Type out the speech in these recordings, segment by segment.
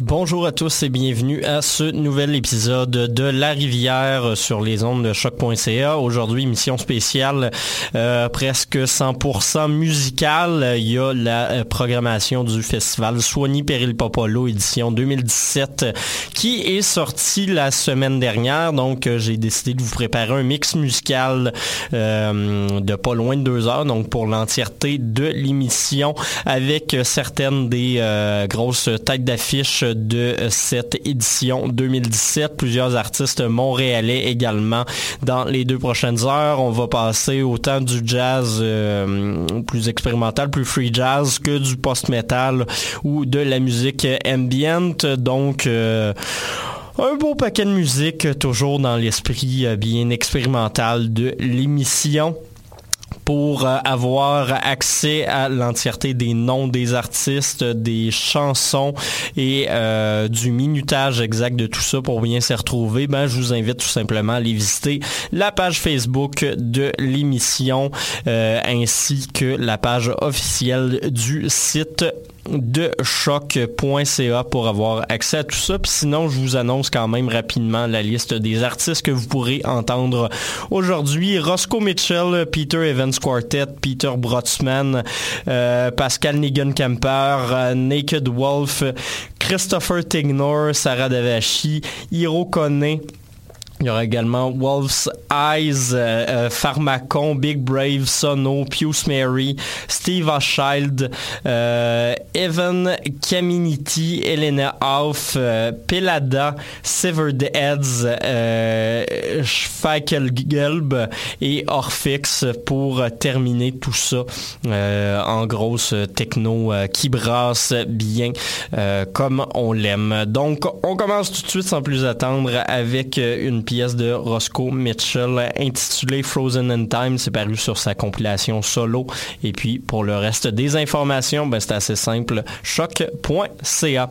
Bonjour à tous et bienvenue à ce nouvel épisode de La Rivière sur les ondes de choc.ca. Aujourd'hui, émission spéciale euh, presque 100% musicale. Il y a la euh, programmation du festival Soigny Péril Popolo édition 2017 qui est sorti la semaine dernière. Donc, euh, j'ai décidé de vous préparer un mix musical de pas loin de deux heures, donc pour l'entièreté de l'émission avec certaines des grosses têtes d'affiche de cette édition 2017. Plusieurs artistes montréalais également dans les deux prochaines heures. On va passer autant du jazz euh, plus expérimental, plus free jazz que du post-metal ou de la musique ambient. Donc, euh, un beau paquet de musique, toujours dans l'esprit euh, bien expérimental de l'émission pour euh, avoir accès à l'entièreté des noms des artistes, des chansons et euh, du minutage exact de tout ça pour bien s'y retrouver, ben, je vous invite tout simplement à aller visiter la page Facebook de l'émission euh, ainsi que la page officielle du site de choc.ca pour avoir accès à tout ça. Puis sinon, je vous annonce quand même rapidement la liste des artistes que vous pourrez entendre aujourd'hui. Roscoe Mitchell, Peter Evans Quartet, Peter Brotzman, euh, Pascal Nigan-Camper, euh, Naked Wolf, Christopher Tignor, Sarah Davachi, Hiro Kone, il y aura également Wolf's Eyes, euh, euh, Pharmacon, Big Brave, Sono, Pius Mary, Steve Oschild, euh, Evan Caminiti, Elena Hoff, Pelada, Severed Heads, Gelb et Orphix pour terminer tout ça en grosse techno qui brasse bien comme on l'aime. Donc, on commence tout de suite sans plus attendre avec une pièce de Roscoe Mitchell intitulée Frozen in Time. C'est paru sur sa compilation solo. Et puis, pour le reste des informations, ben, c'est assez simple. choc.ca.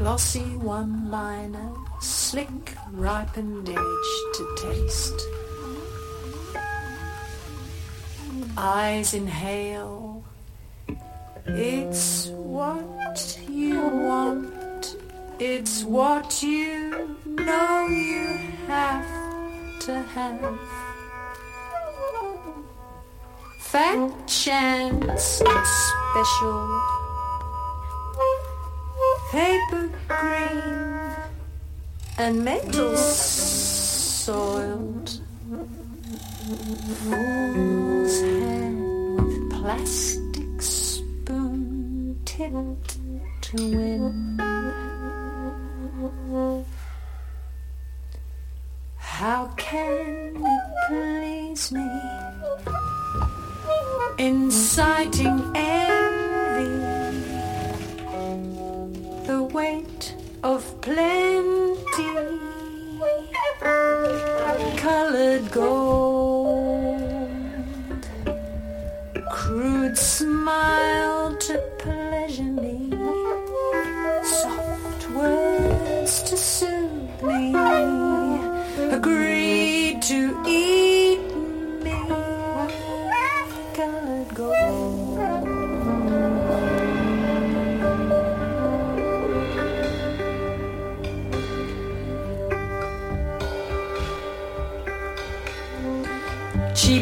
glossy one-liners, slick ripened edge to taste. Eyes inhale, it's what you want, it's what you know you have to have. Fat chance special paper green and metal soiled fool's hand with plastic spoon tipped to win. How can it please me inciting envy weight of plenty. Colored gold. Crude smile to pleasure me. Soft words to soothe me. Agreed to eat she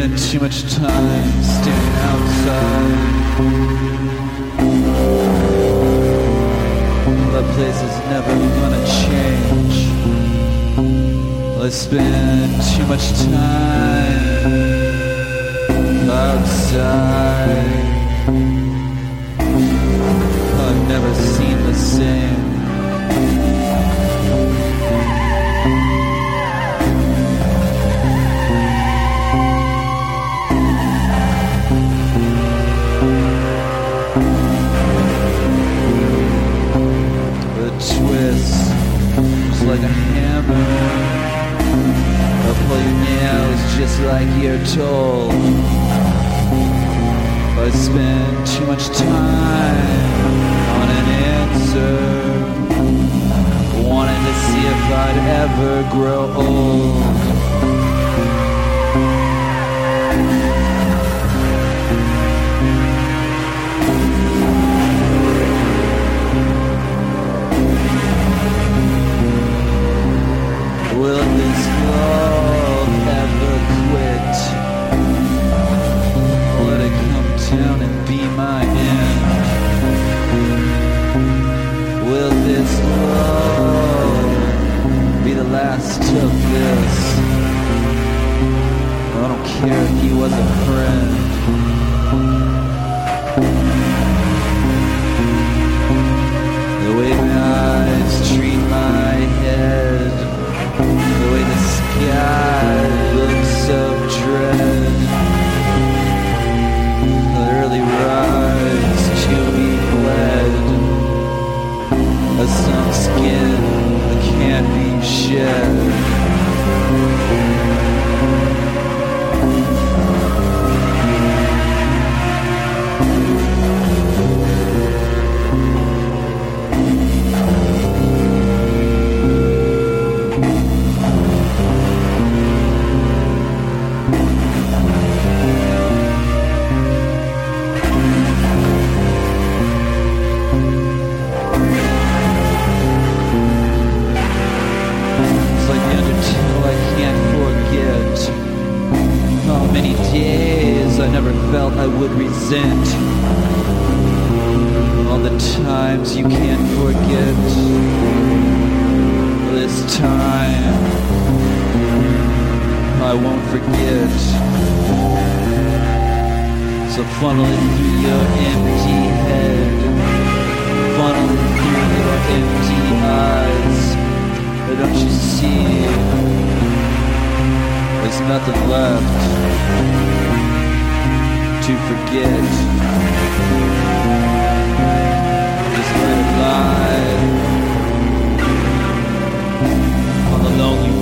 spend too much time standing outside. That place is never gonna change. I spend too much time outside. Just like you're told. I spend too much time on an answer. Wanting to see if I'd ever grow old. Last of this? I don't care if he was a friend. Yeah. Never felt I would resent. All the times you can't forget. This time I won't forget. So funnel it through your empty head. Funnel it through your empty eyes. But don't you see? There's nothing left to forget. Just it lie on the lonely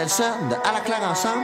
Nelson de À la claire ensemble